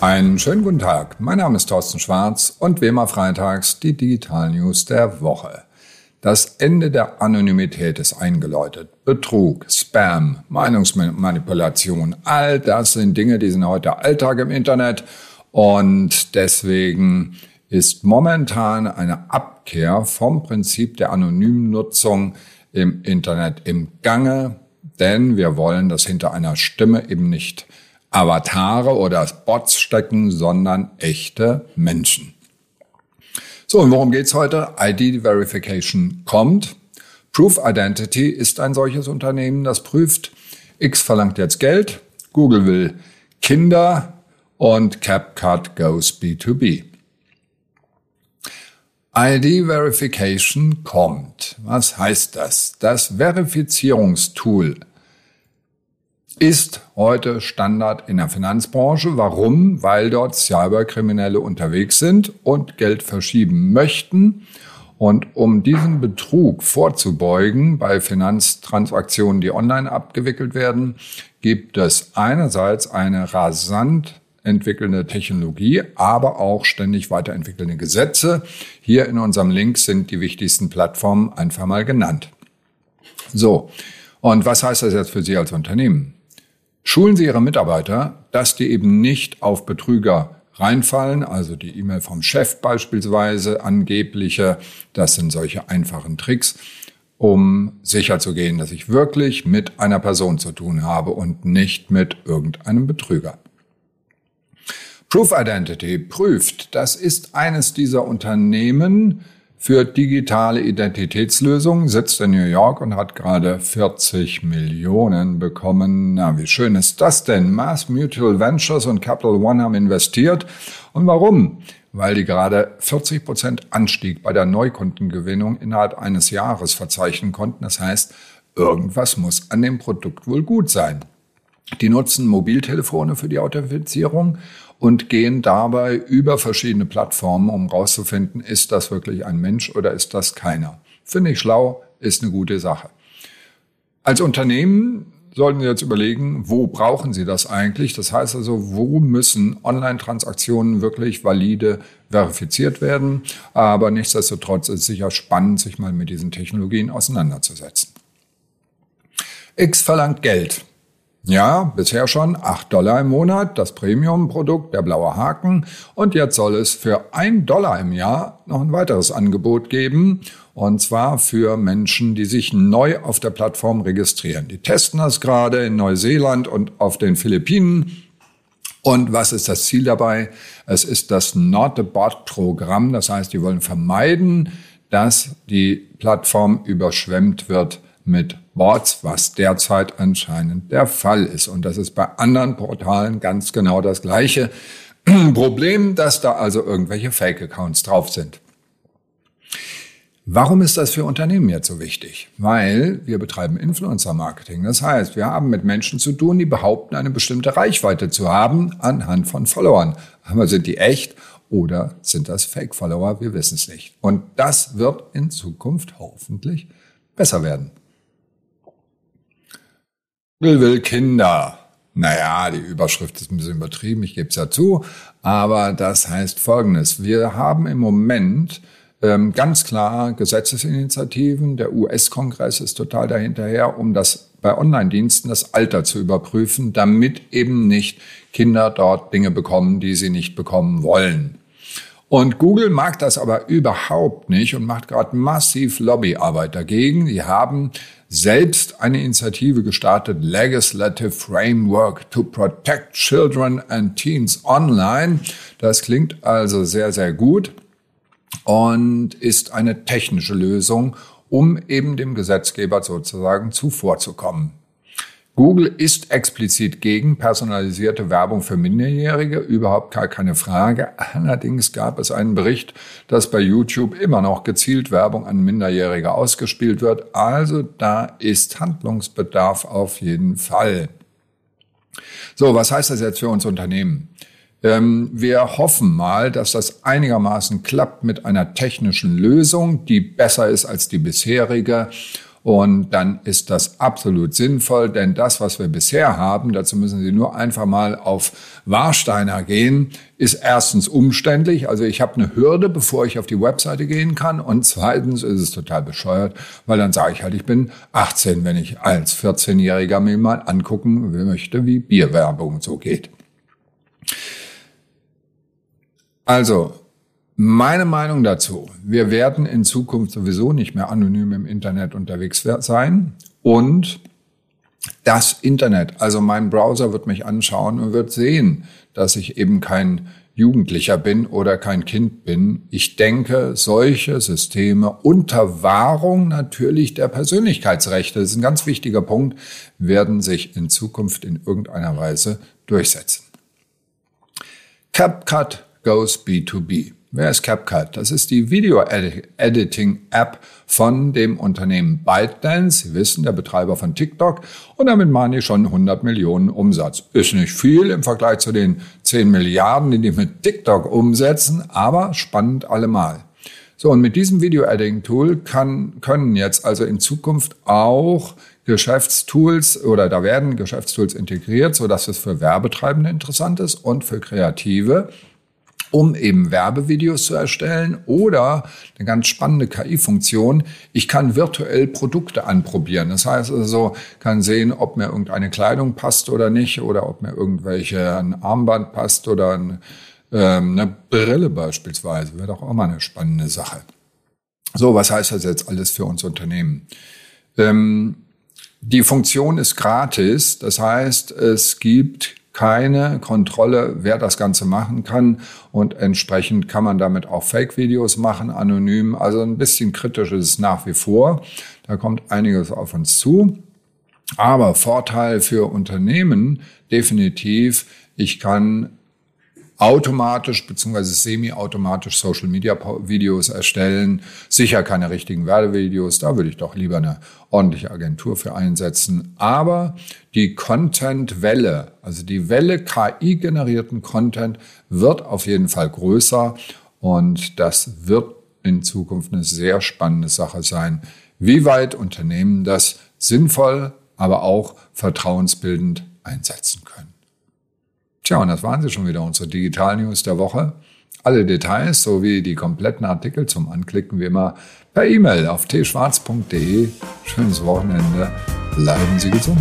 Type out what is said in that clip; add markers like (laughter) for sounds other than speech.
Einen schönen guten Tag. Mein Name ist Thorsten Schwarz und wie immer freitags die Digital News der Woche. Das Ende der Anonymität ist eingeläutet. Betrug, Spam, Meinungsmanipulation, all das sind Dinge, die sind heute Alltag im Internet und deswegen ist momentan eine Abkehr vom Prinzip der anonymen Nutzung im Internet im Gange, denn wir wollen, dass hinter einer Stimme eben nicht Avatare oder Bots stecken, sondern echte Menschen. So, und worum geht's heute? ID Verification kommt. Proof Identity ist ein solches Unternehmen, das prüft. X verlangt jetzt Geld, Google will Kinder und CapCut goes B2B. ID Verification kommt. Was heißt das? Das Verifizierungstool ist heute Standard in der Finanzbranche. Warum? Weil dort Cyberkriminelle unterwegs sind und Geld verschieben möchten. Und um diesen Betrug vorzubeugen bei Finanztransaktionen, die online abgewickelt werden, gibt es einerseits eine rasant entwickelnde Technologie, aber auch ständig weiterentwickelnde Gesetze. Hier in unserem Link sind die wichtigsten Plattformen einfach mal genannt. So. Und was heißt das jetzt für Sie als Unternehmen? Schulen Sie Ihre Mitarbeiter, dass die eben nicht auf Betrüger reinfallen, also die E-Mail vom Chef beispielsweise, angebliche, das sind solche einfachen Tricks, um sicherzugehen, dass ich wirklich mit einer Person zu tun habe und nicht mit irgendeinem Betrüger. Proof Identity prüft, das ist eines dieser Unternehmen, für digitale Identitätslösungen, sitzt in New York und hat gerade 40 Millionen bekommen. Na, wie schön ist das denn? Mass Mutual Ventures und Capital One haben investiert. Und warum? Weil die gerade 40 Prozent Anstieg bei der Neukundengewinnung innerhalb eines Jahres verzeichnen konnten. Das heißt, irgendwas muss an dem Produkt wohl gut sein. Die nutzen Mobiltelefone für die Authentifizierung und gehen dabei über verschiedene Plattformen, um rauszufinden, ist das wirklich ein Mensch oder ist das keiner. Finde ich schlau, ist eine gute Sache. Als Unternehmen sollten Sie jetzt überlegen, wo brauchen Sie das eigentlich? Das heißt also, wo müssen Online-Transaktionen wirklich valide verifiziert werden? Aber nichtsdestotrotz ist es sicher spannend, sich mal mit diesen Technologien auseinanderzusetzen. X verlangt Geld. Ja, bisher schon 8 Dollar im Monat, das Premium-Produkt, der blaue Haken. Und jetzt soll es für 1 Dollar im Jahr noch ein weiteres Angebot geben. Und zwar für Menschen, die sich neu auf der Plattform registrieren. Die testen das gerade in Neuseeland und auf den Philippinen. Und was ist das Ziel dabei? Es ist das Not a Bot Programm. Das heißt, die wollen vermeiden, dass die Plattform überschwemmt wird mit Bots, was derzeit anscheinend der Fall ist. Und das ist bei anderen Portalen ganz genau das gleiche (clears throat) Problem, dass da also irgendwelche Fake-Accounts drauf sind. Warum ist das für Unternehmen jetzt so wichtig? Weil wir betreiben Influencer-Marketing. Das heißt, wir haben mit Menschen zu tun, die behaupten, eine bestimmte Reichweite zu haben anhand von Followern. Aber sind die echt oder sind das Fake-Follower? Wir wissen es nicht. Und das wird in Zukunft hoffentlich besser werden. Will will Kinder. Naja, die Überschrift ist ein bisschen übertrieben, ich gebe es ja zu. Aber das heißt Folgendes. Wir haben im Moment ähm, ganz klar Gesetzesinitiativen. Der US-Kongress ist total dahinterher, um das bei Online-Diensten das Alter zu überprüfen, damit eben nicht Kinder dort Dinge bekommen, die sie nicht bekommen wollen. Und Google mag das aber überhaupt nicht und macht gerade massiv Lobbyarbeit dagegen. Die haben selbst eine Initiative gestartet, Legislative Framework to Protect Children and Teens Online. Das klingt also sehr, sehr gut und ist eine technische Lösung, um eben dem Gesetzgeber sozusagen zuvorzukommen. Google ist explizit gegen personalisierte Werbung für Minderjährige, überhaupt gar keine Frage. Allerdings gab es einen Bericht, dass bei YouTube immer noch gezielt Werbung an Minderjährige ausgespielt wird. Also da ist Handlungsbedarf auf jeden Fall. So, was heißt das jetzt für uns Unternehmen? Ähm, wir hoffen mal, dass das einigermaßen klappt mit einer technischen Lösung, die besser ist als die bisherige Und dann ist das absolut sinnvoll, denn das, was wir bisher haben, dazu müssen Sie nur einfach mal auf Warsteiner gehen, ist erstens umständlich. Also ich habe eine Hürde, bevor ich auf die Webseite gehen kann. Und zweitens ist es total bescheuert, weil dann sage ich halt, ich bin 18, wenn ich als 14-Jähriger mir mal angucken möchte, wie Bierwerbung so geht. Also, meine Meinung dazu, wir werden in Zukunft sowieso nicht mehr anonym im Internet unterwegs sein und das Internet, also mein Browser wird mich anschauen und wird sehen, dass ich eben kein Jugendlicher bin oder kein Kind bin. Ich denke, solche Systeme unter Wahrung natürlich der Persönlichkeitsrechte, das ist ein ganz wichtiger Punkt, werden sich in Zukunft in irgendeiner Weise durchsetzen. CapCut goes B2B. Wer ist CapCut? Das ist die Video-Editing-App von dem Unternehmen ByteDance. Sie wissen, der Betreiber von TikTok. Und damit machen die schon 100 Millionen Umsatz. Ist nicht viel im Vergleich zu den 10 Milliarden, die die mit TikTok umsetzen, aber spannend allemal. So, und mit diesem Video-Editing-Tool können jetzt also in Zukunft auch Geschäftstools oder da werden Geschäftstools integriert, so dass es für Werbetreibende interessant ist und für Kreative um eben Werbevideos zu erstellen oder eine ganz spannende KI-Funktion. Ich kann virtuell Produkte anprobieren. Das heißt also, kann sehen, ob mir irgendeine Kleidung passt oder nicht oder ob mir irgendwelche ein Armband passt oder ein, ähm, eine Brille beispielsweise. Wäre doch auch mal eine spannende Sache. So, was heißt das jetzt alles für uns Unternehmen? Ähm, die Funktion ist gratis. Das heißt, es gibt keine Kontrolle, wer das Ganze machen kann. Und entsprechend kann man damit auch Fake-Videos machen, anonym. Also ein bisschen kritisch ist es nach wie vor. Da kommt einiges auf uns zu. Aber Vorteil für Unternehmen definitiv, ich kann automatisch bzw. semi-automatisch Social Media Videos erstellen. Sicher keine richtigen Werbevideos, da würde ich doch lieber eine ordentliche Agentur für einsetzen. Aber die Content-Welle, also die Welle KI-generierten Content wird auf jeden Fall größer und das wird in Zukunft eine sehr spannende Sache sein, wie weit Unternehmen das sinnvoll, aber auch vertrauensbildend einsetzen können. Tja, und das waren sie schon wieder, unsere Digital News der Woche. Alle Details sowie die kompletten Artikel zum Anklicken wie immer per E-Mail auf tschwarz.de. Schönes Wochenende. Bleiben Sie gesund.